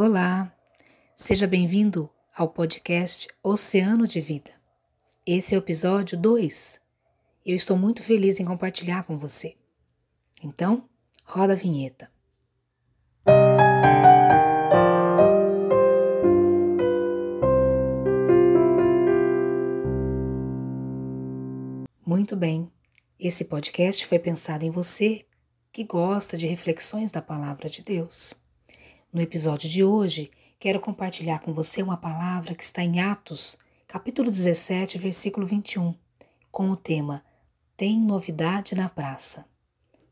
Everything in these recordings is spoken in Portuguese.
Olá, seja bem-vindo ao podcast Oceano de Vida. Esse é o episódio 2. Eu estou muito feliz em compartilhar com você. Então, roda a vinheta. Muito bem, esse podcast foi pensado em você que gosta de reflexões da Palavra de Deus. No episódio de hoje, quero compartilhar com você uma palavra que está em Atos, capítulo 17, versículo 21, com o tema Tem novidade na praça.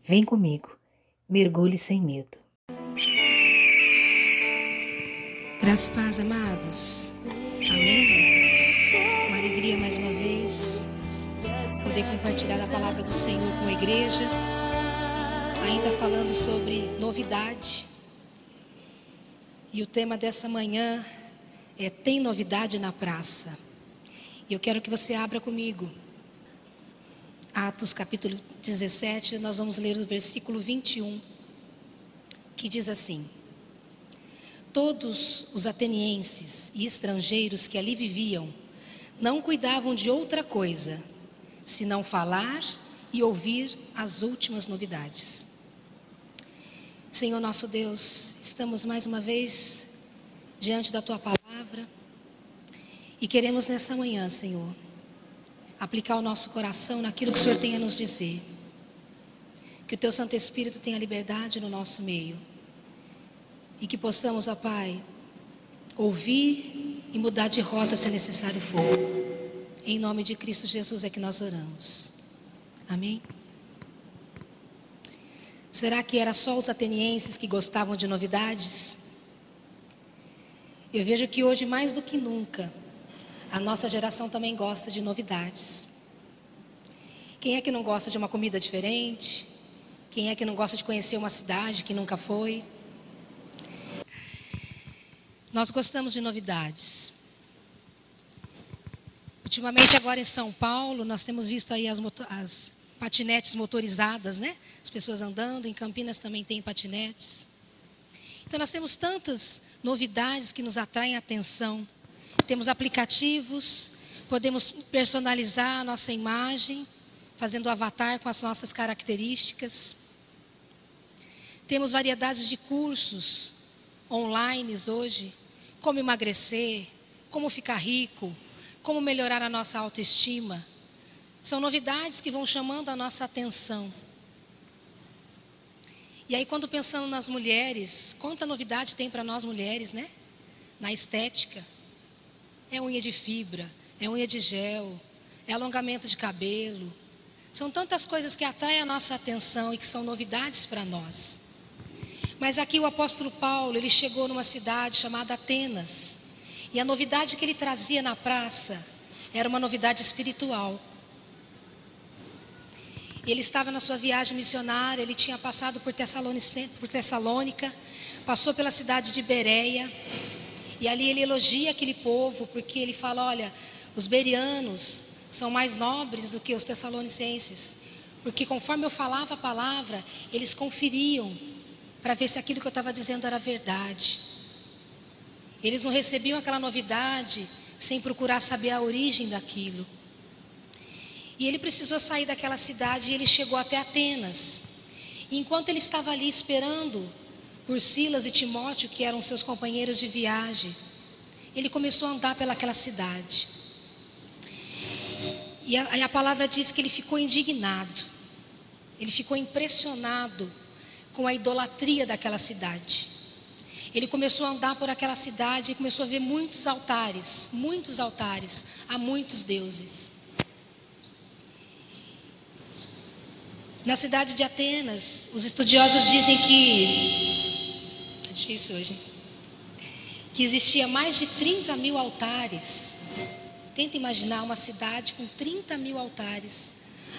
Vem comigo, mergulhe sem medo. Graças paz, amados. Amém. Uma alegria mais uma vez poder compartilhar a palavra do Senhor com a igreja, ainda falando sobre novidade e o tema dessa manhã é Tem novidade na praça. E eu quero que você abra comigo. Atos capítulo 17, nós vamos ler o versículo 21, que diz assim: Todos os atenienses e estrangeiros que ali viviam não cuidavam de outra coisa senão falar e ouvir as últimas novidades. Senhor nosso Deus, estamos mais uma vez diante da tua palavra e queremos nessa manhã, Senhor, aplicar o nosso coração naquilo que o Senhor tem a nos dizer. Que o teu Santo Espírito tenha liberdade no nosso meio e que possamos, ó Pai, ouvir e mudar de rota se necessário for. Em nome de Cristo Jesus é que nós oramos. Amém. Será que era só os atenienses que gostavam de novidades? Eu vejo que hoje, mais do que nunca, a nossa geração também gosta de novidades. Quem é que não gosta de uma comida diferente? Quem é que não gosta de conhecer uma cidade que nunca foi? Nós gostamos de novidades. Ultimamente, agora em São Paulo, nós temos visto aí as, as patinetes motorizadas, né? As pessoas andando, em Campinas também tem patinetes. Então nós temos tantas novidades que nos atraem a atenção. Temos aplicativos, podemos personalizar a nossa imagem, fazendo avatar com as nossas características. Temos variedades de cursos online hoje, como emagrecer, como ficar rico, como melhorar a nossa autoestima. São novidades que vão chamando a nossa atenção. E aí, quando pensando nas mulheres, quanta novidade tem para nós mulheres, né? Na estética. É unha de fibra, é unha de gel, é alongamento de cabelo. São tantas coisas que atraem a nossa atenção e que são novidades para nós. Mas aqui o apóstolo Paulo, ele chegou numa cidade chamada Atenas. E a novidade que ele trazia na praça era uma novidade espiritual. Ele estava na sua viagem missionária, ele tinha passado por, por Tessalônica, passou pela cidade de Bereia, e ali ele elogia aquele povo, porque ele fala: olha, os berianos são mais nobres do que os tessalonicenses, porque conforme eu falava a palavra, eles conferiam para ver se aquilo que eu estava dizendo era verdade. Eles não recebiam aquela novidade sem procurar saber a origem daquilo. E ele precisou sair daquela cidade e ele chegou até Atenas. E enquanto ele estava ali esperando por Silas e Timóteo, que eram seus companheiros de viagem, ele começou a andar pelaquela cidade. E a, a palavra diz que ele ficou indignado, ele ficou impressionado com a idolatria daquela cidade. Ele começou a andar por aquela cidade e começou a ver muitos altares, muitos altares a muitos deuses. Na cidade de Atenas, os estudiosos dizem que. É difícil hoje. Que existia mais de 30 mil altares. Tenta imaginar uma cidade com 30 mil altares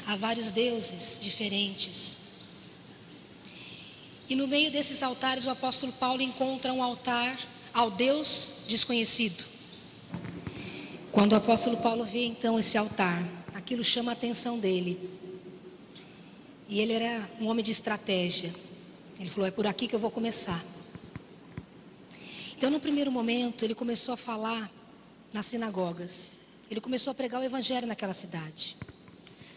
a vários deuses diferentes. E no meio desses altares, o apóstolo Paulo encontra um altar ao Deus desconhecido. Quando o apóstolo Paulo vê então esse altar, aquilo chama a atenção dele. E ele era um homem de estratégia. Ele falou: é por aqui que eu vou começar. Então, no primeiro momento, ele começou a falar nas sinagogas. Ele começou a pregar o evangelho naquela cidade.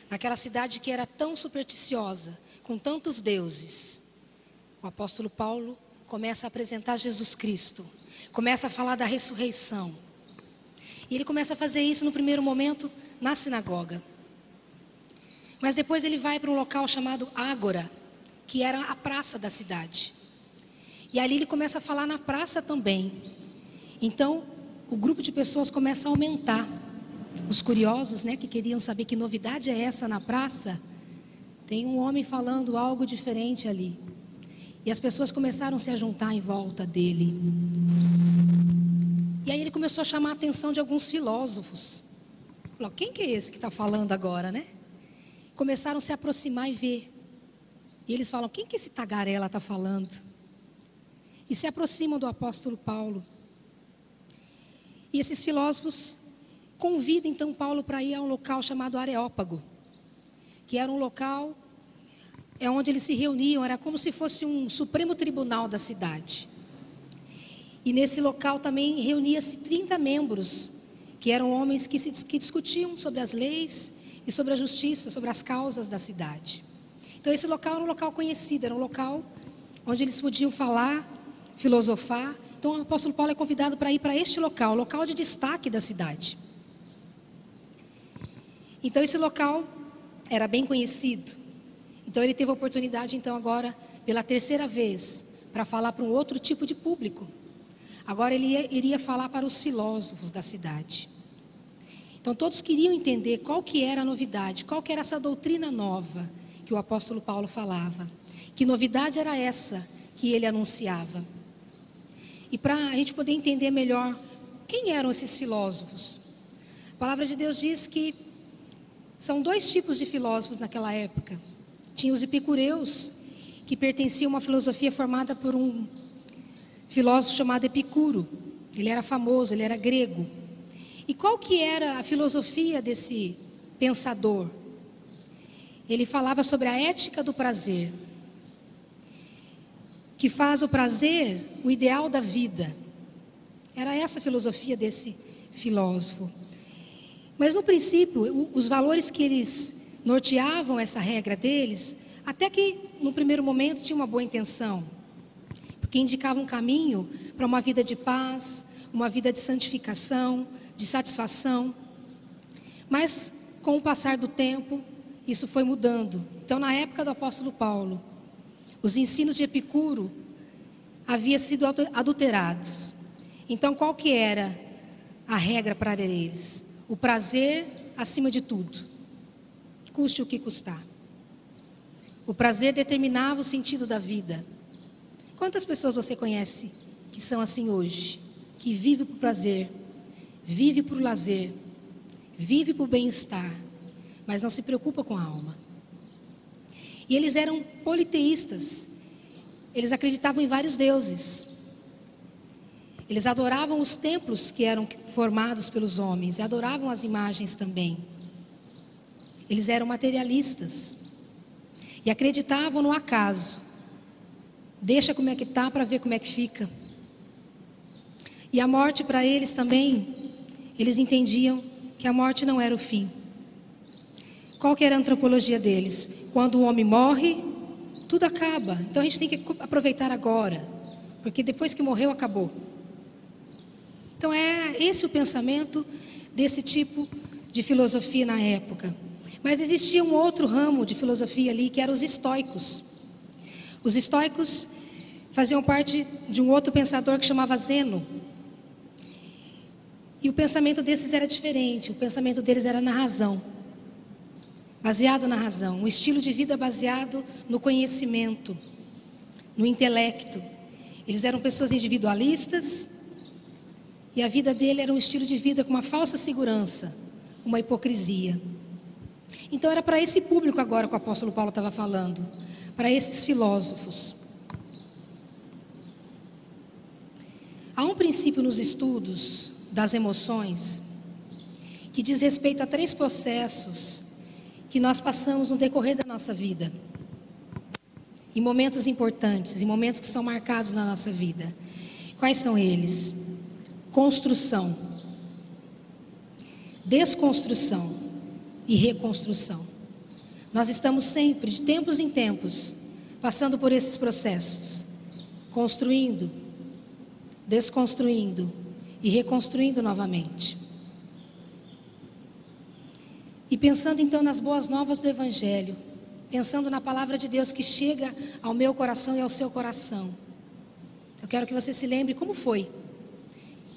Naquela cidade que era tão supersticiosa, com tantos deuses. O apóstolo Paulo começa a apresentar Jesus Cristo, começa a falar da ressurreição. E ele começa a fazer isso no primeiro momento na sinagoga. Mas depois ele vai para um local chamado Ágora, que era a praça da cidade. E ali ele começa a falar na praça também. Então, o grupo de pessoas começa a aumentar. Os curiosos, né, que queriam saber que novidade é essa na praça, tem um homem falando algo diferente ali. E as pessoas começaram a se juntar em volta dele. E aí ele começou a chamar a atenção de alguns filósofos. Falou, quem que é esse que está falando agora, né? Começaram a se aproximar e ver. E eles falam, quem que esse tagarela está falando? e se aproximam do apóstolo Paulo. E esses filósofos convidam então Paulo para ir a um local chamado Areópago, que era um local é onde eles se reuniam, era como se fosse um supremo tribunal da cidade. E nesse local também reunia-se 30 membros, que eram homens que, se, que discutiam sobre as leis e sobre a justiça, sobre as causas da cidade. Então esse local era um local conhecido, era um local onde eles podiam falar filosofar. Então o apóstolo Paulo é convidado para ir para este local, local de destaque da cidade. Então esse local era bem conhecido. Então ele teve a oportunidade então agora pela terceira vez para falar para um outro tipo de público. Agora ele ia, iria falar para os filósofos da cidade. Então todos queriam entender qual que era a novidade, qual que era essa doutrina nova que o apóstolo Paulo falava. Que novidade era essa que ele anunciava? E para a gente poder entender melhor quem eram esses filósofos. A palavra de Deus diz que são dois tipos de filósofos naquela época. Tinha os epicureus, que pertenciam a uma filosofia formada por um filósofo chamado Epicuro. Ele era famoso, ele era grego. E qual que era a filosofia desse pensador? Ele falava sobre a ética do prazer que faz o prazer o ideal da vida. Era essa a filosofia desse filósofo. Mas no princípio, os valores que eles norteavam essa regra deles, até que no primeiro momento tinha uma boa intenção, porque indicava um caminho para uma vida de paz, uma vida de santificação, de satisfação. Mas com o passar do tempo, isso foi mudando. Então, na época do apóstolo Paulo, os ensinos de Epicuro haviam sido adulterados. Então, qual que era a regra para eles? O prazer acima de tudo, custe o que custar. O prazer determinava o sentido da vida. Quantas pessoas você conhece que são assim hoje? Que vive por prazer, vive por lazer, vive por bem-estar, mas não se preocupa com a alma. E eles eram politeístas. Eles acreditavam em vários deuses. Eles adoravam os templos que eram formados pelos homens e adoravam as imagens também. Eles eram materialistas e acreditavam no acaso. Deixa como é que tá para ver como é que fica. E a morte para eles também, eles entendiam que a morte não era o fim. Qual que era a antropologia deles? Quando o homem morre, tudo acaba. Então a gente tem que aproveitar agora, porque depois que morreu, acabou. Então é esse o pensamento desse tipo de filosofia na época. Mas existia um outro ramo de filosofia ali, que eram os estoicos. Os estoicos faziam parte de um outro pensador que chamava Zeno. E o pensamento desses era diferente, o pensamento deles era na razão baseado na razão, um estilo de vida baseado no conhecimento, no intelecto. Eles eram pessoas individualistas e a vida dele era um estilo de vida com uma falsa segurança, uma hipocrisia. Então era para esse público agora que o apóstolo Paulo estava falando, para esses filósofos. Há um princípio nos estudos das emoções que diz respeito a três processos que nós passamos no decorrer da nossa vida. Em momentos importantes, em momentos que são marcados na nossa vida. Quais são eles? Construção, desconstrução e reconstrução. Nós estamos sempre, de tempos em tempos, passando por esses processos, construindo, desconstruindo e reconstruindo novamente. E pensando então nas boas novas do Evangelho, pensando na palavra de Deus que chega ao meu coração e ao seu coração. Eu quero que você se lembre como foi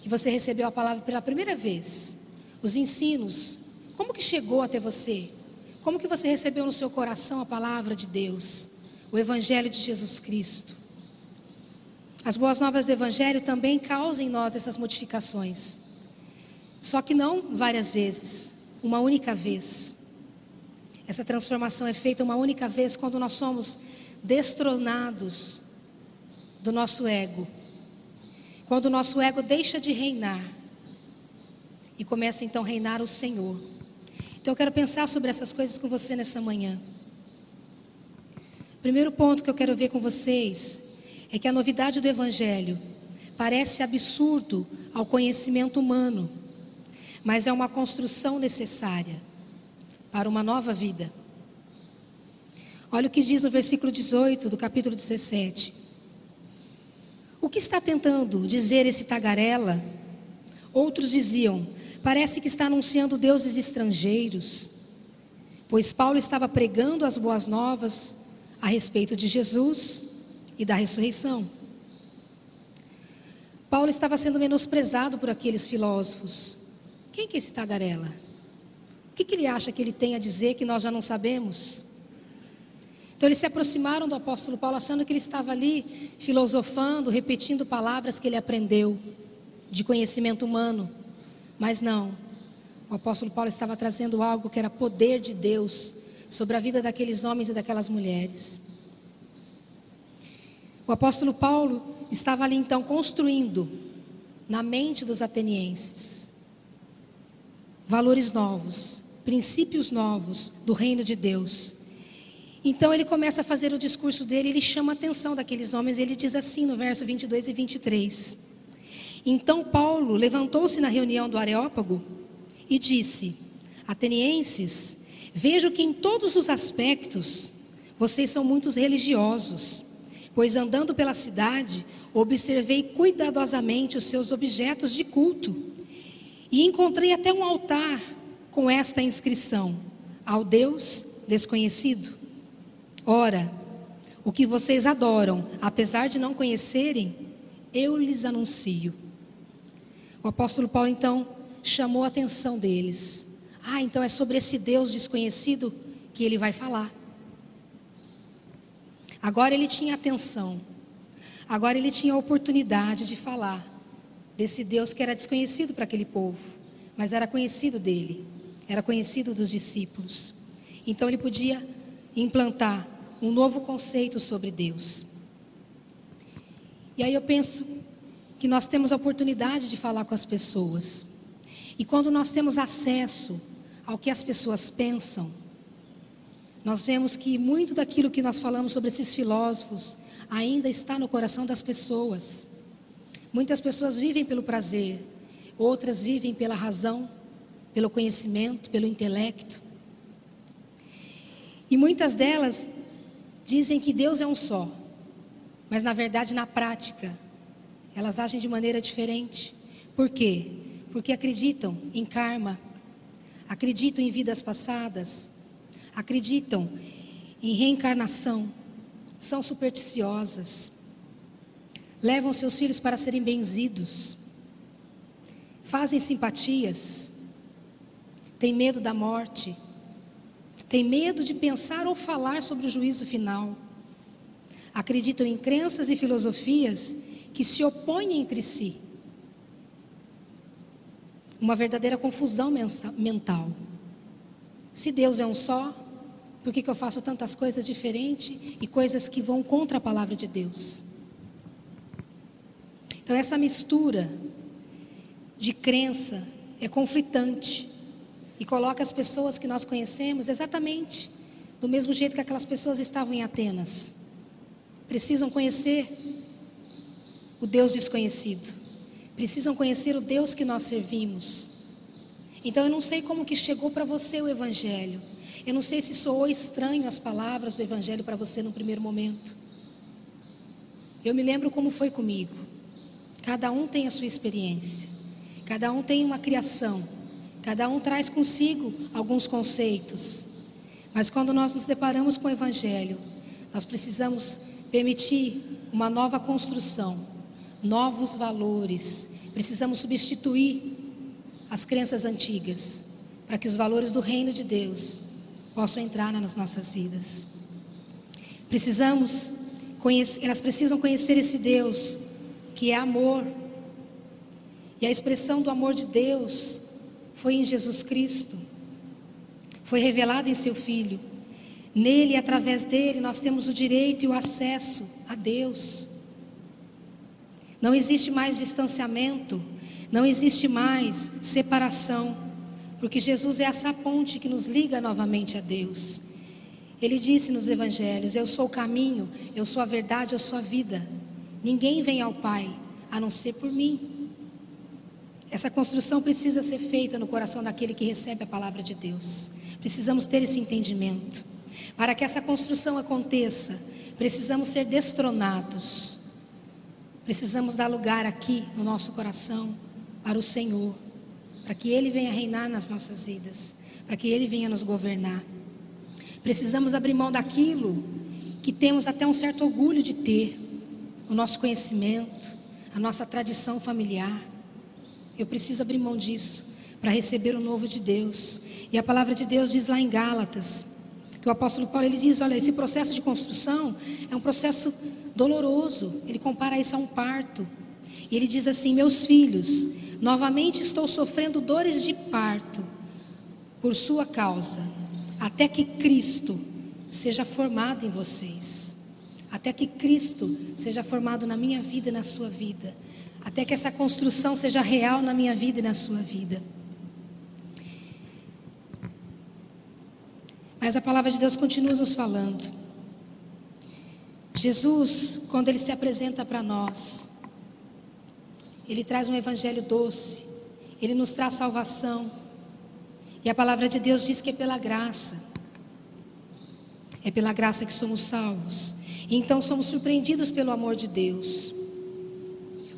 que você recebeu a palavra pela primeira vez. Os ensinos, como que chegou até você? Como que você recebeu no seu coração a palavra de Deus, o evangelho de Jesus Cristo? As boas novas do evangelho também causam em nós essas modificações. Só que não várias vezes, uma única vez. Essa transformação é feita uma única vez quando nós somos destronados do nosso ego. Quando o nosso ego deixa de reinar e começa então a reinar o Senhor. Então eu quero pensar sobre essas coisas com você nessa manhã. Primeiro ponto que eu quero ver com vocês é que a novidade do Evangelho parece absurdo ao conhecimento humano, mas é uma construção necessária para uma nova vida. Olha o que diz no versículo 18 do capítulo 17. O que está tentando dizer esse tagarela? Outros diziam: parece que está anunciando deuses estrangeiros. Pois Paulo estava pregando as boas novas a respeito de Jesus e da ressurreição. Paulo estava sendo menosprezado por aqueles filósofos. Quem que é esse tagarela? O que, que ele acha que ele tem a dizer que nós já não sabemos? Então eles se aproximaram do apóstolo Paulo, achando que ele estava ali filosofando, repetindo palavras que ele aprendeu de conhecimento humano. Mas não. O apóstolo Paulo estava trazendo algo que era poder de Deus sobre a vida daqueles homens e daquelas mulheres. O apóstolo Paulo estava ali então construindo na mente dos atenienses valores novos, princípios novos do reino de Deus. Então ele começa a fazer o discurso dele, ele chama a atenção daqueles homens, ele diz assim no verso 22 e 23. Então Paulo levantou-se na reunião do Areópago e disse: Atenienses, vejo que em todos os aspectos vocês são muito religiosos, pois andando pela cidade, observei cuidadosamente os seus objetos de culto e encontrei até um altar com esta inscrição: Ao Deus desconhecido. Ora, o que vocês adoram, apesar de não conhecerem, eu lhes anuncio. O apóstolo Paulo então chamou a atenção deles. Ah, então é sobre esse Deus desconhecido que ele vai falar. Agora ele tinha atenção. Agora ele tinha a oportunidade de falar desse Deus que era desconhecido para aquele povo, mas era conhecido dele, era conhecido dos discípulos. Então ele podia implantar um novo conceito sobre Deus. E aí eu penso que nós temos a oportunidade de falar com as pessoas. E quando nós temos acesso ao que as pessoas pensam, nós vemos que muito daquilo que nós falamos sobre esses filósofos ainda está no coração das pessoas. Muitas pessoas vivem pelo prazer, outras vivem pela razão, pelo conhecimento, pelo intelecto. E muitas delas dizem que Deus é um só, mas na verdade, na prática, elas agem de maneira diferente. Por quê? Porque acreditam em karma, acreditam em vidas passadas, acreditam em reencarnação, são supersticiosas, levam seus filhos para serem benzidos, fazem simpatias, têm medo da morte, tem medo de pensar ou falar sobre o juízo final. Acreditam em crenças e filosofias que se opõem entre si. Uma verdadeira confusão mental. Se Deus é um só, por que, que eu faço tantas coisas diferentes e coisas que vão contra a palavra de Deus? Então, essa mistura de crença é conflitante e coloca as pessoas que nós conhecemos exatamente do mesmo jeito que aquelas pessoas estavam em Atenas. Precisam conhecer o Deus desconhecido. Precisam conhecer o Deus que nós servimos. Então eu não sei como que chegou para você o evangelho. Eu não sei se soou estranho as palavras do evangelho para você no primeiro momento. Eu me lembro como foi comigo. Cada um tem a sua experiência. Cada um tem uma criação. Cada um traz consigo alguns conceitos. Mas quando nós nos deparamos com o evangelho, nós precisamos permitir uma nova construção, novos valores. Precisamos substituir as crenças antigas para que os valores do reino de Deus possam entrar nas nossas vidas. Precisamos conhecer, elas precisam conhecer esse Deus que é amor. E a expressão do amor de Deus foi em Jesus Cristo. Foi revelado em seu filho. Nele através dele nós temos o direito e o acesso a Deus. Não existe mais distanciamento, não existe mais separação, porque Jesus é essa ponte que nos liga novamente a Deus. Ele disse nos evangelhos: Eu sou o caminho, eu sou a verdade, eu sou a vida. Ninguém vem ao Pai a não ser por mim. Essa construção precisa ser feita no coração daquele que recebe a palavra de Deus. Precisamos ter esse entendimento. Para que essa construção aconteça, precisamos ser destronados. Precisamos dar lugar aqui no nosso coração para o Senhor, para que Ele venha reinar nas nossas vidas, para que Ele venha nos governar. Precisamos abrir mão daquilo que temos até um certo orgulho de ter, o nosso conhecimento, a nossa tradição familiar. Eu preciso abrir mão disso para receber o novo de Deus. E a palavra de Deus diz lá em Gálatas, que o apóstolo Paulo ele diz, olha, esse processo de construção é um processo doloroso. Ele compara isso a um parto. E ele diz assim: "Meus filhos, novamente estou sofrendo dores de parto por sua causa, até que Cristo seja formado em vocês. Até que Cristo seja formado na minha vida e na sua vida. Até que essa construção seja real na minha vida e na sua vida. Mas a palavra de Deus continua nos falando. Jesus, quando ele se apresenta para nós, ele traz um evangelho doce, ele nos traz salvação. E a palavra de Deus diz que é pela graça. É pela graça que somos salvos. E então somos surpreendidos pelo amor de Deus.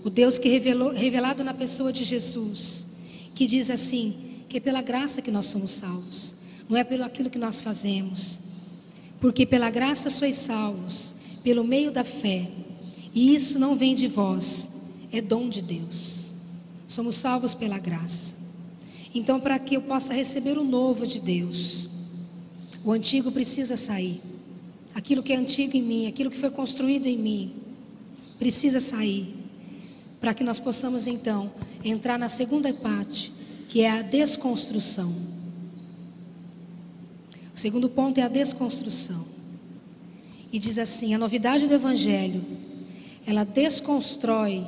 O Deus que revelou, revelado na pessoa de Jesus, que diz assim: que é pela graça que nós somos salvos não é pelo aquilo que nós fazemos. Porque pela graça sois salvos, pelo meio da fé. E isso não vem de vós, é dom de Deus. Somos salvos pela graça. Então, para que eu possa receber o novo de Deus, o antigo precisa sair. Aquilo que é antigo em mim, aquilo que foi construído em mim, precisa sair. Para que nós possamos então entrar na segunda parte, que é a desconstrução. O segundo ponto é a desconstrução. E diz assim: a novidade do Evangelho, ela desconstrói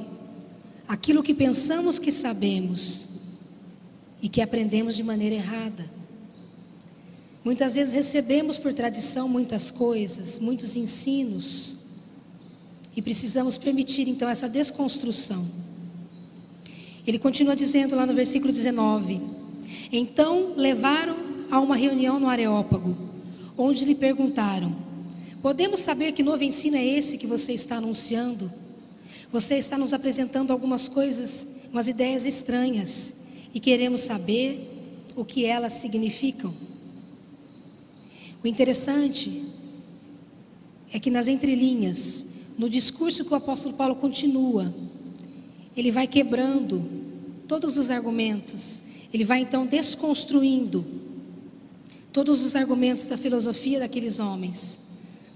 aquilo que pensamos que sabemos e que aprendemos de maneira errada. Muitas vezes recebemos por tradição muitas coisas, muitos ensinos, e precisamos permitir então essa desconstrução. Ele continua dizendo lá no versículo 19: Então levaram a uma reunião no Areópago, onde lhe perguntaram: Podemos saber que novo ensino é esse que você está anunciando? Você está nos apresentando algumas coisas, umas ideias estranhas, e queremos saber o que elas significam. O interessante é que nas entrelinhas, no discurso que o apóstolo Paulo continua, ele vai quebrando todos os argumentos, ele vai então desconstruindo todos os argumentos da filosofia daqueles homens,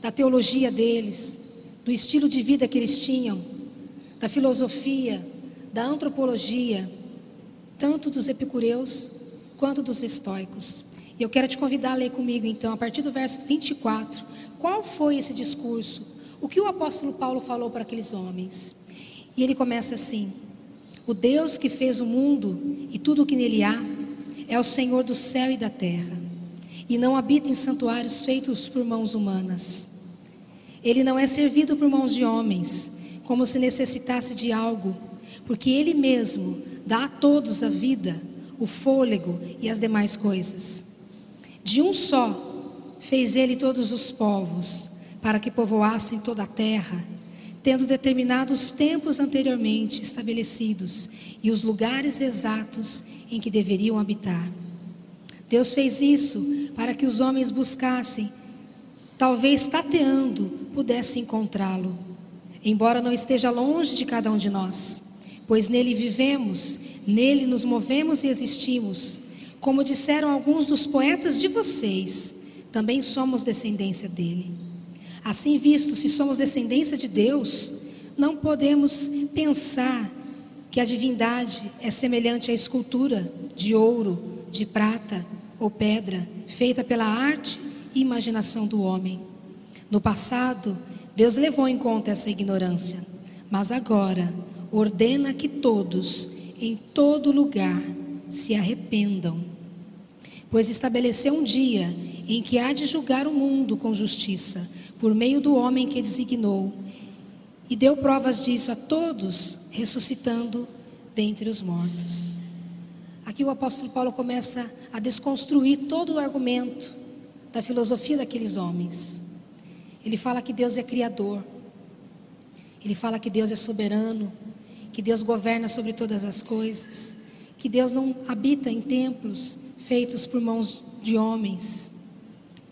da teologia deles, do estilo de vida que eles tinham, da filosofia, da antropologia, tanto dos epicureus quanto dos estoicos. E eu quero te convidar a ler comigo, então, a partir do verso 24, qual foi esse discurso? O que o apóstolo Paulo falou para aqueles homens? E ele começa assim: O Deus que fez o mundo e tudo o que nele há é o Senhor do céu e da terra e não habita em santuários feitos por mãos humanas. Ele não é servido por mãos de homens, como se necessitasse de algo, porque Ele mesmo dá a todos a vida, o fôlego e as demais coisas. De um só fez Ele todos os povos, para que povoassem toda a terra, tendo determinado os tempos anteriormente estabelecidos e os lugares exatos em que deveriam habitar. Deus fez isso para que os homens buscassem, talvez tateando, pudessem encontrá-lo, embora não esteja longe de cada um de nós, pois nele vivemos, nele nos movemos e existimos. Como disseram alguns dos poetas de vocês, também somos descendência dele. Assim, visto, se somos descendência de Deus, não podemos pensar que a divindade é semelhante à escultura de ouro, de prata ou pedra, feita pela arte e imaginação do homem. No passado, Deus levou em conta essa ignorância, mas agora ordena que todos, em todo lugar, se arrependam. Pois estabeleceu um dia em que há de julgar o mundo com justiça, por meio do homem que designou, e deu provas disso a todos, ressuscitando dentre os mortos. Aqui o apóstolo Paulo começa a desconstruir todo o argumento da filosofia daqueles homens. Ele fala que Deus é criador, ele fala que Deus é soberano, que Deus governa sobre todas as coisas, que Deus não habita em templos feitos por mãos de homens.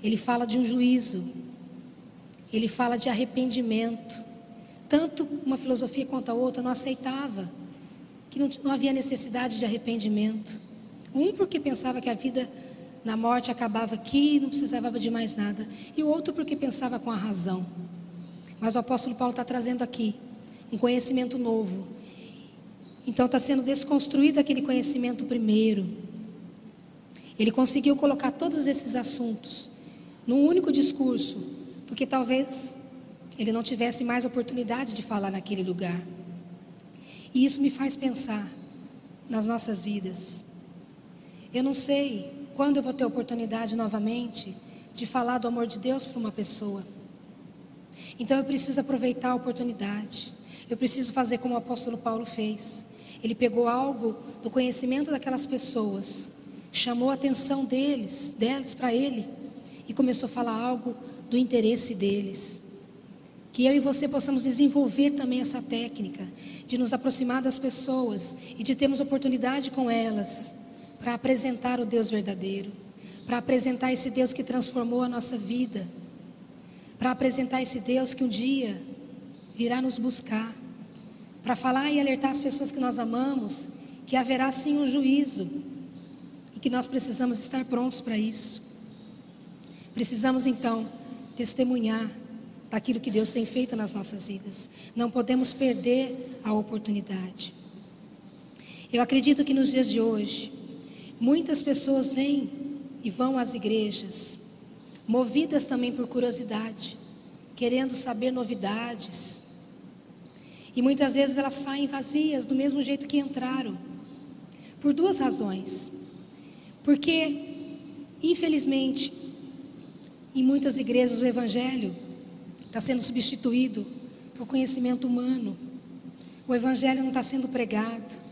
Ele fala de um juízo, ele fala de arrependimento. Tanto uma filosofia quanto a outra não aceitava que não, não havia necessidade de arrependimento. Um porque pensava que a vida na morte acabava aqui, não precisava de mais nada. E o outro porque pensava com a razão. Mas o apóstolo Paulo está trazendo aqui um conhecimento novo. Então está sendo desconstruído aquele conhecimento primeiro. Ele conseguiu colocar todos esses assuntos num único discurso, porque talvez ele não tivesse mais oportunidade de falar naquele lugar. E isso me faz pensar nas nossas vidas. Eu não sei quando eu vou ter oportunidade novamente de falar do amor de Deus para uma pessoa. Então eu preciso aproveitar a oportunidade. Eu preciso fazer como o apóstolo Paulo fez. Ele pegou algo do conhecimento daquelas pessoas, chamou a atenção deles, delas para ele e começou a falar algo do interesse deles. Que eu e você possamos desenvolver também essa técnica de nos aproximar das pessoas e de termos oportunidade com elas para apresentar o Deus verdadeiro, para apresentar esse Deus que transformou a nossa vida, para apresentar esse Deus que um dia virá nos buscar, para falar e alertar as pessoas que nós amamos que haverá sim um juízo e que nós precisamos estar prontos para isso. Precisamos então testemunhar daquilo que Deus tem feito nas nossas vidas. Não podemos perder a oportunidade. Eu acredito que nos dias de hoje, muitas pessoas vêm e vão às igrejas, movidas também por curiosidade, querendo saber novidades. E muitas vezes elas saem vazias, do mesmo jeito que entraram, por duas razões. Porque, infelizmente, em muitas igrejas o Evangelho está sendo substituído por conhecimento humano. O Evangelho não está sendo pregado.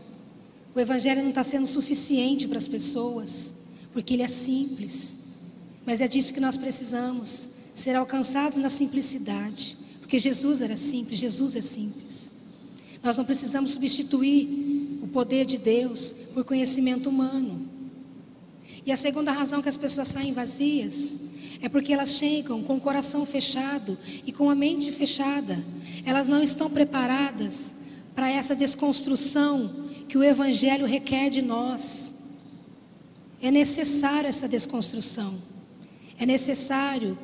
O Evangelho não está sendo suficiente para as pessoas, porque ele é simples. Mas é disso que nós precisamos, ser alcançados na simplicidade, porque Jesus era simples, Jesus é simples. Nós não precisamos substituir o poder de Deus por conhecimento humano. E a segunda razão que as pessoas saem vazias é porque elas chegam com o coração fechado e com a mente fechada. Elas não estão preparadas para essa desconstrução que o Evangelho requer de nós. É necessário essa desconstrução. É necessário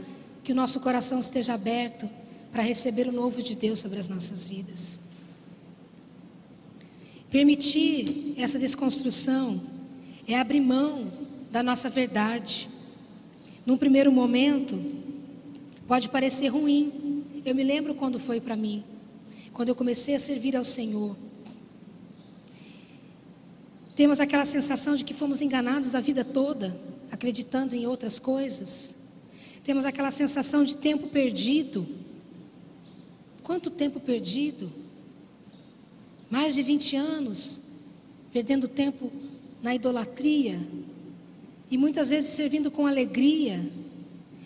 que o nosso coração esteja aberto para receber o novo de Deus sobre as nossas vidas. Permitir essa desconstrução é abrir mão da nossa verdade. Num primeiro momento, pode parecer ruim. Eu me lembro quando foi para mim, quando eu comecei a servir ao Senhor. Temos aquela sensação de que fomos enganados a vida toda, acreditando em outras coisas. Temos aquela sensação de tempo perdido. Quanto tempo perdido? mais de 20 anos, perdendo tempo na idolatria, e muitas vezes servindo com alegria,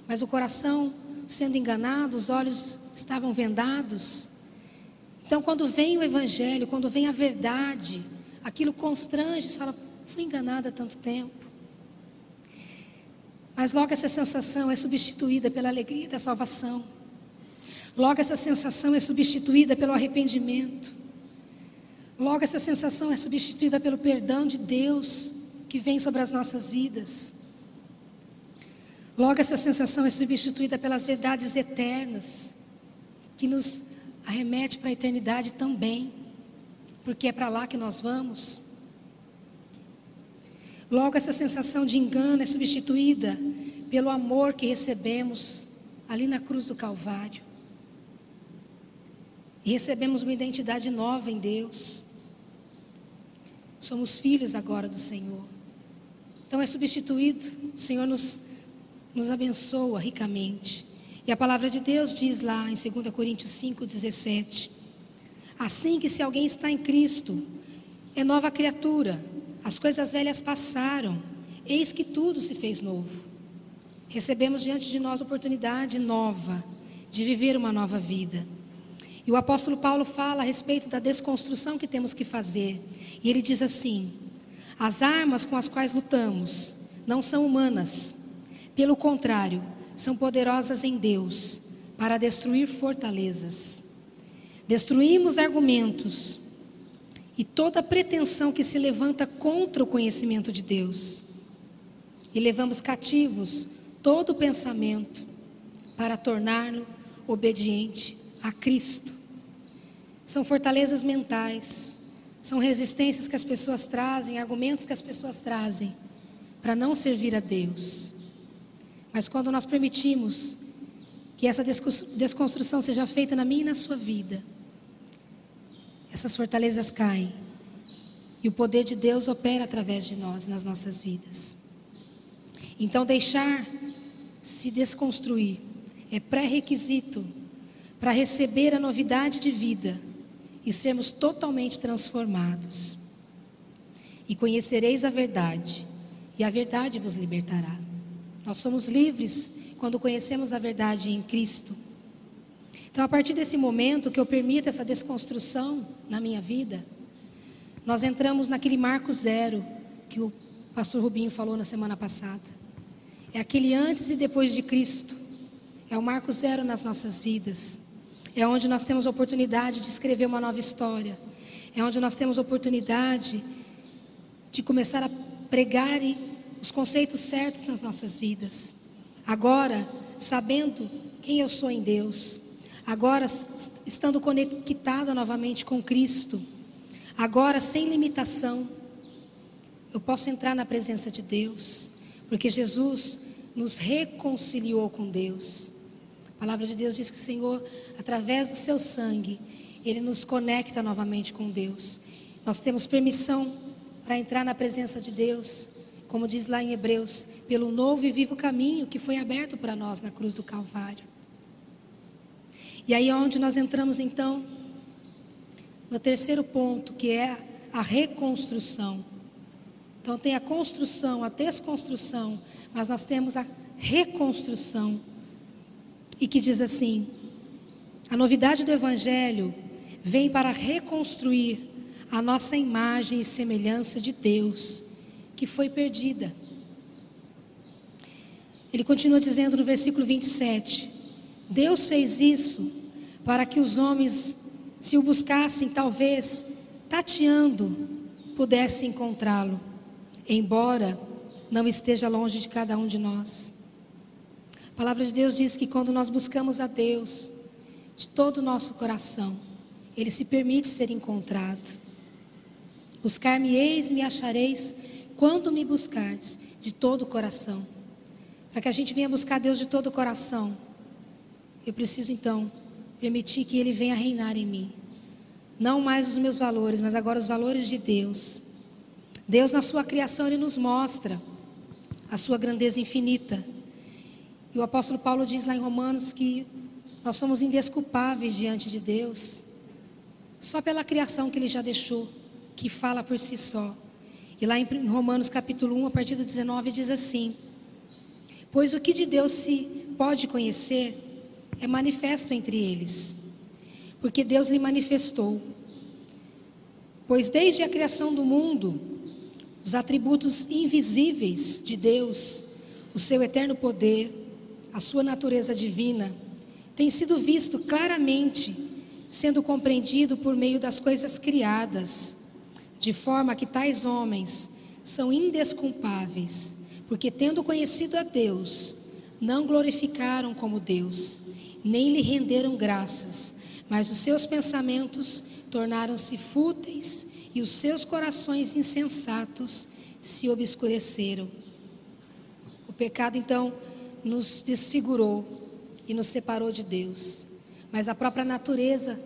mas o coração sendo enganado, os olhos estavam vendados. Então, quando vem o Evangelho, quando vem a verdade, aquilo constrange, você fala, fui enganada há tanto tempo. Mas logo essa sensação é substituída pela alegria da salvação. Logo essa sensação é substituída pelo arrependimento. Logo essa sensação é substituída pelo perdão de Deus que vem sobre as nossas vidas. Logo essa sensação é substituída pelas verdades eternas que nos arremete para a eternidade também, porque é para lá que nós vamos. Logo essa sensação de engano é substituída pelo amor que recebemos ali na cruz do Calvário. E recebemos uma identidade nova em Deus. Somos filhos agora do Senhor. Então é substituído. O Senhor nos, nos abençoa ricamente. E a palavra de Deus diz lá em 2 Coríntios 5,17: Assim que se alguém está em Cristo, é nova criatura, as coisas velhas passaram, eis que tudo se fez novo. Recebemos diante de nós oportunidade nova de viver uma nova vida. E o apóstolo Paulo fala a respeito da desconstrução que temos que fazer. E ele diz assim: as armas com as quais lutamos não são humanas, pelo contrário, são poderosas em Deus para destruir fortalezas. Destruímos argumentos e toda pretensão que se levanta contra o conhecimento de Deus. E levamos cativos todo pensamento para torná-lo obediente a Cristo. São fortalezas mentais, são resistências que as pessoas trazem, argumentos que as pessoas trazem para não servir a Deus. Mas quando nós permitimos que essa desconstrução seja feita na minha e na sua vida, essas fortalezas caem e o poder de Deus opera através de nós nas nossas vidas. Então, deixar se desconstruir é pré-requisito para receber a novidade de vida e sermos totalmente transformados. E conhecereis a verdade, e a verdade vos libertará. Nós somos livres quando conhecemos a verdade em Cristo. Então, a partir desse momento que eu permito essa desconstrução na minha vida, nós entramos naquele marco zero que o pastor Rubinho falou na semana passada. É aquele antes e depois de Cristo. É o marco zero nas nossas vidas. É onde nós temos oportunidade de escrever uma nova história. É onde nós temos oportunidade de começar a pregar os conceitos certos nas nossas vidas. Agora, sabendo quem eu sou em Deus. Agora, estando conectada novamente com Cristo. Agora, sem limitação. Eu posso entrar na presença de Deus. Porque Jesus nos reconciliou com Deus. A palavra de Deus diz que o Senhor, através do seu sangue, ele nos conecta novamente com Deus. Nós temos permissão para entrar na presença de Deus, como diz lá em Hebreus, pelo novo e vivo caminho que foi aberto para nós na cruz do Calvário. E aí é onde nós entramos então no terceiro ponto, que é a reconstrução. Então tem a construção, a desconstrução, mas nós temos a reconstrução e que diz assim: a novidade do Evangelho vem para reconstruir a nossa imagem e semelhança de Deus, que foi perdida. Ele continua dizendo no versículo 27: Deus fez isso para que os homens, se o buscassem, talvez, tateando, pudessem encontrá-lo, embora não esteja longe de cada um de nós. A palavra de Deus diz que quando nós buscamos a Deus de todo o nosso coração, Ele se permite ser encontrado. Buscar-me-eis, me achareis, quando me buscardes de todo o coração. Para que a gente venha buscar Deus de todo o coração, eu preciso então permitir que Ele venha reinar em mim. Não mais os meus valores, mas agora os valores de Deus. Deus, na sua criação, Ele nos mostra a sua grandeza infinita. E o apóstolo Paulo diz lá em Romanos que nós somos indesculpáveis diante de Deus. só pela criação que ele já deixou, que fala por si só. E lá em Romanos capítulo 1, a partir do 19, diz assim: Pois o que de Deus se pode conhecer é manifesto entre eles, porque Deus lhe manifestou. Pois desde a criação do mundo, os atributos invisíveis de Deus, o seu eterno poder, a sua natureza divina, têm sido visto claramente, sendo compreendido por meio das coisas criadas, de forma que tais homens são indesculpáveis, porque tendo conhecido a Deus, não glorificaram como Deus, nem lhe renderam graças, mas os seus pensamentos tornaram-se fúteis e os seus corações insensatos se obscureceram. O pecado então nos desfigurou e nos separou de Deus, mas a própria natureza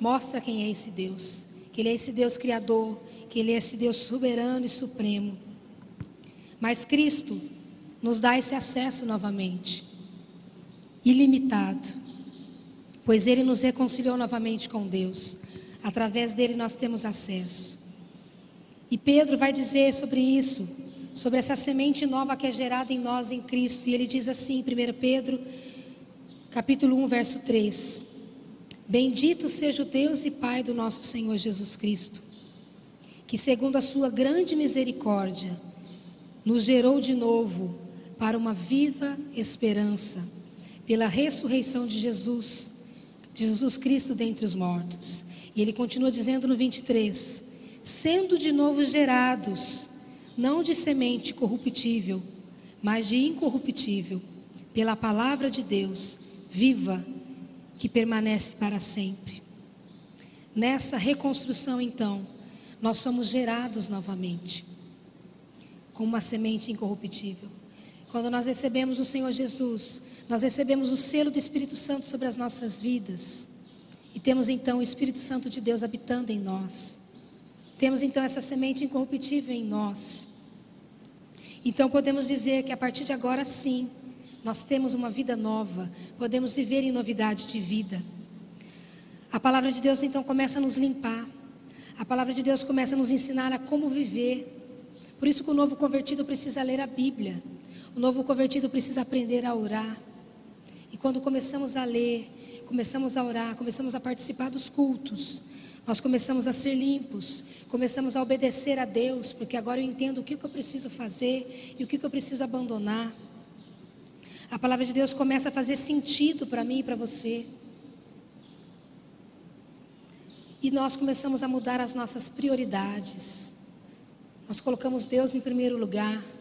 mostra quem é esse Deus, que Ele é esse Deus criador, que Ele é esse Deus soberano e supremo. Mas Cristo nos dá esse acesso novamente, ilimitado, pois Ele nos reconciliou novamente com Deus. Através dele nós temos acesso. E Pedro vai dizer sobre isso, sobre essa semente nova que é gerada em nós em Cristo. E ele diz assim, 1 Pedro, capítulo 1, verso 3: Bendito seja o Deus e Pai do nosso Senhor Jesus Cristo, que segundo a sua grande misericórdia, nos gerou de novo para uma viva esperança, pela ressurreição de Jesus, de Jesus Cristo dentre os mortos. E ele continua dizendo no 23: sendo de novo gerados, não de semente corruptível, mas de incorruptível, pela palavra de Deus, viva, que permanece para sempre. Nessa reconstrução, então, nós somos gerados novamente, como uma semente incorruptível. Quando nós recebemos o Senhor Jesus, nós recebemos o selo do Espírito Santo sobre as nossas vidas. E temos então o Espírito Santo de Deus habitando em nós. Temos então essa semente incorruptível em nós. Então podemos dizer que a partir de agora sim, nós temos uma vida nova, podemos viver em novidade de vida. A palavra de Deus então começa a nos limpar. A palavra de Deus começa a nos ensinar a como viver. Por isso que o novo convertido precisa ler a Bíblia. O novo convertido precisa aprender a orar. E quando começamos a ler, começamos a orar, começamos a participar dos cultos, nós começamos a ser limpos, começamos a obedecer a Deus, porque agora eu entendo o que, eu preciso fazer e o que, que eu preciso abandonar. A palavra de Deus começa a fazer sentido para mim e para você. E nós começamos a mudar as nossas prioridades. Nós colocamos Deus em primeiro lugar.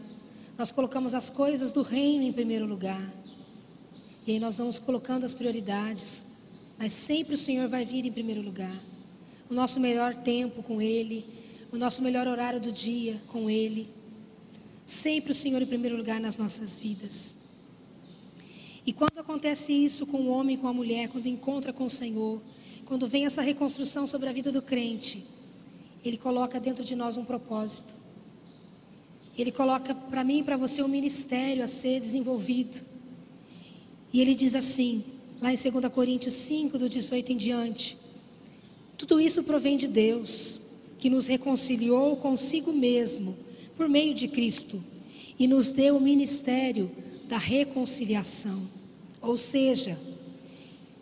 Nós colocamos as coisas do reino em primeiro lugar. E aí nós vamos colocando as prioridades. Mas sempre o Senhor vai vir em primeiro lugar. O nosso melhor tempo com Ele. O nosso melhor horário do dia com Ele. Sempre o Senhor em primeiro lugar nas nossas vidas. E quando acontece isso com o homem com a mulher, quando encontra com o Senhor, quando vem essa reconstrução sobre a vida do crente, Ele coloca dentro de nós um propósito. Ele coloca para mim e para você um ministério a ser desenvolvido. E ele diz assim, lá em 2 Coríntios 5, do 18 em diante: Tudo isso provém de Deus, que nos reconciliou consigo mesmo, por meio de Cristo, e nos deu o ministério da reconciliação. Ou seja,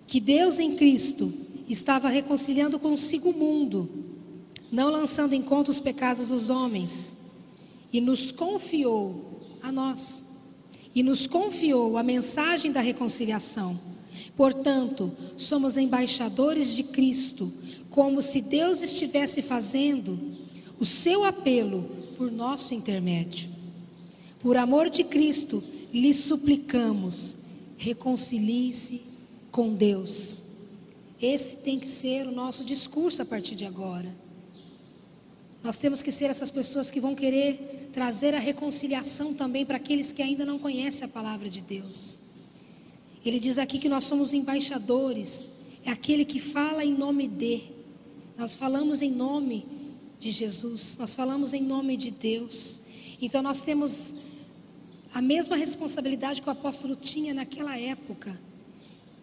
que Deus em Cristo estava reconciliando consigo o mundo, não lançando em conta os pecados dos homens e nos confiou a nós. E nos confiou a mensagem da reconciliação. Portanto, somos embaixadores de Cristo, como se Deus estivesse fazendo o seu apelo por nosso intermédio. Por amor de Cristo, lhe suplicamos, reconcilie-se com Deus. Esse tem que ser o nosso discurso a partir de agora. Nós temos que ser essas pessoas que vão querer trazer a reconciliação também para aqueles que ainda não conhecem a palavra de Deus. Ele diz aqui que nós somos embaixadores, é aquele que fala em nome de. Nós falamos em nome de Jesus, nós falamos em nome de Deus. Então nós temos a mesma responsabilidade que o apóstolo tinha naquela época,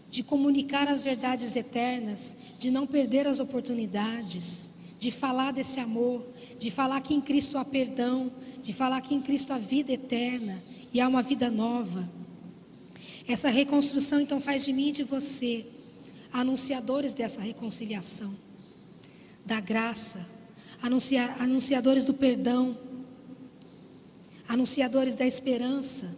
de comunicar as verdades eternas, de não perder as oportunidades, de falar desse amor, de falar que em Cristo há perdão, de falar que em Cristo há vida eterna e há uma vida nova. Essa reconstrução então faz de mim e de você anunciadores dessa reconciliação, da graça, anuncia, anunciadores do perdão, anunciadores da esperança.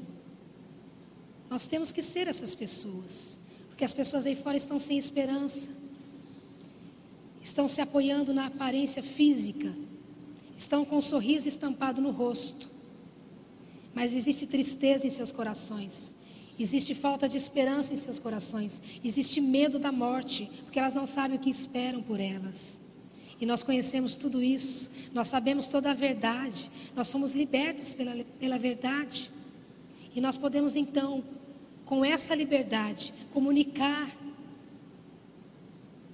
Nós temos que ser essas pessoas, porque as pessoas aí fora estão sem esperança, estão se apoiando na aparência física, estão com um sorriso estampado no rosto, mas existe tristeza em seus corações. Existe falta de esperança em seus corações. Existe medo da morte, porque elas não sabem o que esperam por elas. E nós conhecemos tudo isso, nós sabemos toda a verdade, nós somos libertos pela, pela verdade. E nós podemos então, com essa liberdade, comunicar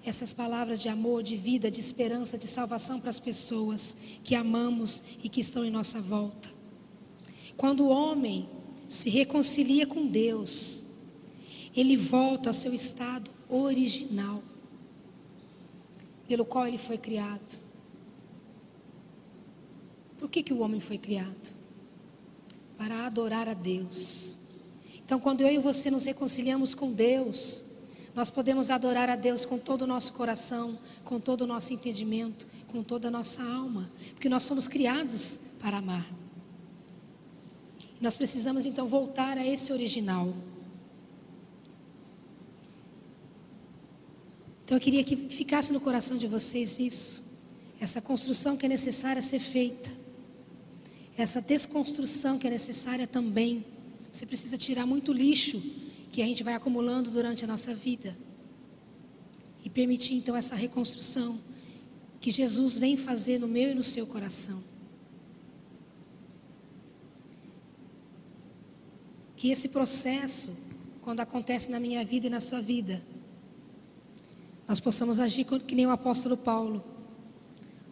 essas palavras de amor, de vida, de esperança, de salvação para as pessoas que amamos e que estão em nossa volta. Quando o homem se reconcilia com Deus, ele volta ao seu estado original, pelo qual ele foi criado. Por que, que o homem foi criado? Para adorar a Deus. Então, quando eu e você nos reconciliamos com Deus, nós podemos adorar a Deus com todo o nosso coração, com todo o nosso entendimento, com toda a nossa alma, porque nós somos criados para amar. Nós precisamos então voltar a esse original. Então eu queria que ficasse no coração de vocês isso, essa construção que é necessária ser feita, essa desconstrução que é necessária também. Você precisa tirar muito lixo que a gente vai acumulando durante a nossa vida e permitir então essa reconstrução que Jesus vem fazer no meu e no seu coração. que esse processo, quando acontece na minha vida e na sua vida, nós possamos agir que nem o apóstolo Paulo.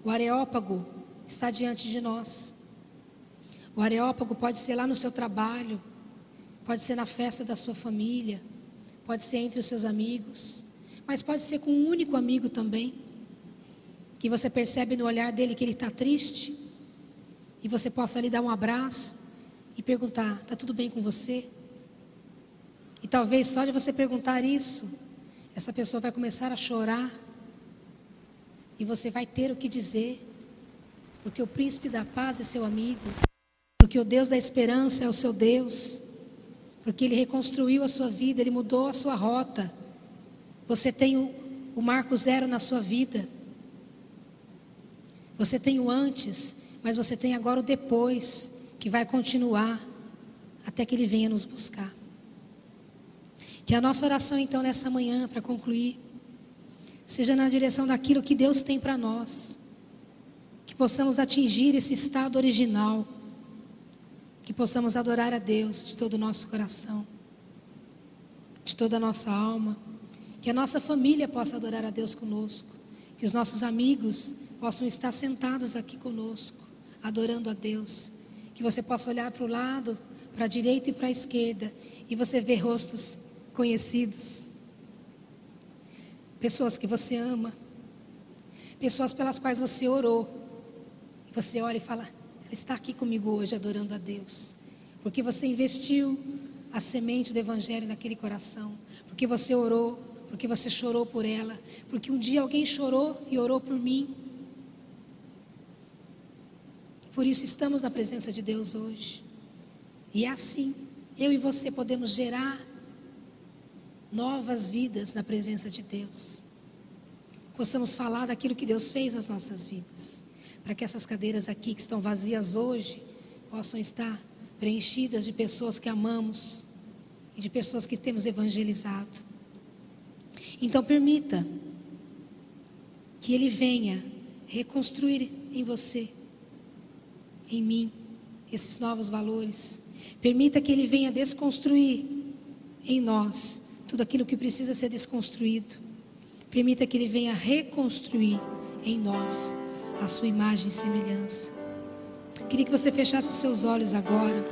O areópago está diante de nós. O areópago pode ser lá no seu trabalho, pode ser na festa da sua família, pode ser entre os seus amigos, mas pode ser com um único amigo também, que você percebe no olhar dele que ele está triste, e você possa lhe dar um abraço, e perguntar: está tudo bem com você? E talvez só de você perguntar isso, essa pessoa vai começar a chorar e você vai ter o que dizer, porque o príncipe da paz é seu amigo, porque o Deus da esperança é o seu Deus, porque ele reconstruiu a sua vida, ele mudou a sua rota. Você tem o, o marco zero na sua vida. Você tem o antes, mas você tem agora o depois que vai continuar até que Ele venha nos buscar. Que a nossa oração, então, nessa manhã, para concluir, seja na direção daquilo que Deus tem para nós. Que possamos atingir esse estado original. Que possamos adorar a Deus de todo o nosso coração, de toda a nossa alma. Que a nossa família possa adorar a Deus conosco. Que os nossos amigos possam estar sentados aqui conosco, adorando a Deus que você possa olhar para o lado, para a direita e para a esquerda, e você ver rostos conhecidos, pessoas que você ama, pessoas pelas quais você orou, você olha e fala: ela está aqui comigo hoje adorando a Deus, porque você investiu a semente do Evangelho naquele coração, porque você orou, porque você chorou por ela, porque um dia alguém chorou e orou por mim. Por isso estamos na presença de Deus hoje. E é assim, eu e você podemos gerar novas vidas na presença de Deus. Possamos falar daquilo que Deus fez nas nossas vidas. Para que essas cadeiras aqui que estão vazias hoje possam estar preenchidas de pessoas que amamos e de pessoas que temos evangelizado. Então permita que Ele venha reconstruir em você em mim esses novos valores. Permita que Ele venha desconstruir em nós tudo aquilo que precisa ser desconstruído. Permita que Ele venha reconstruir em nós a sua imagem e semelhança. Queria que você fechasse os seus olhos agora.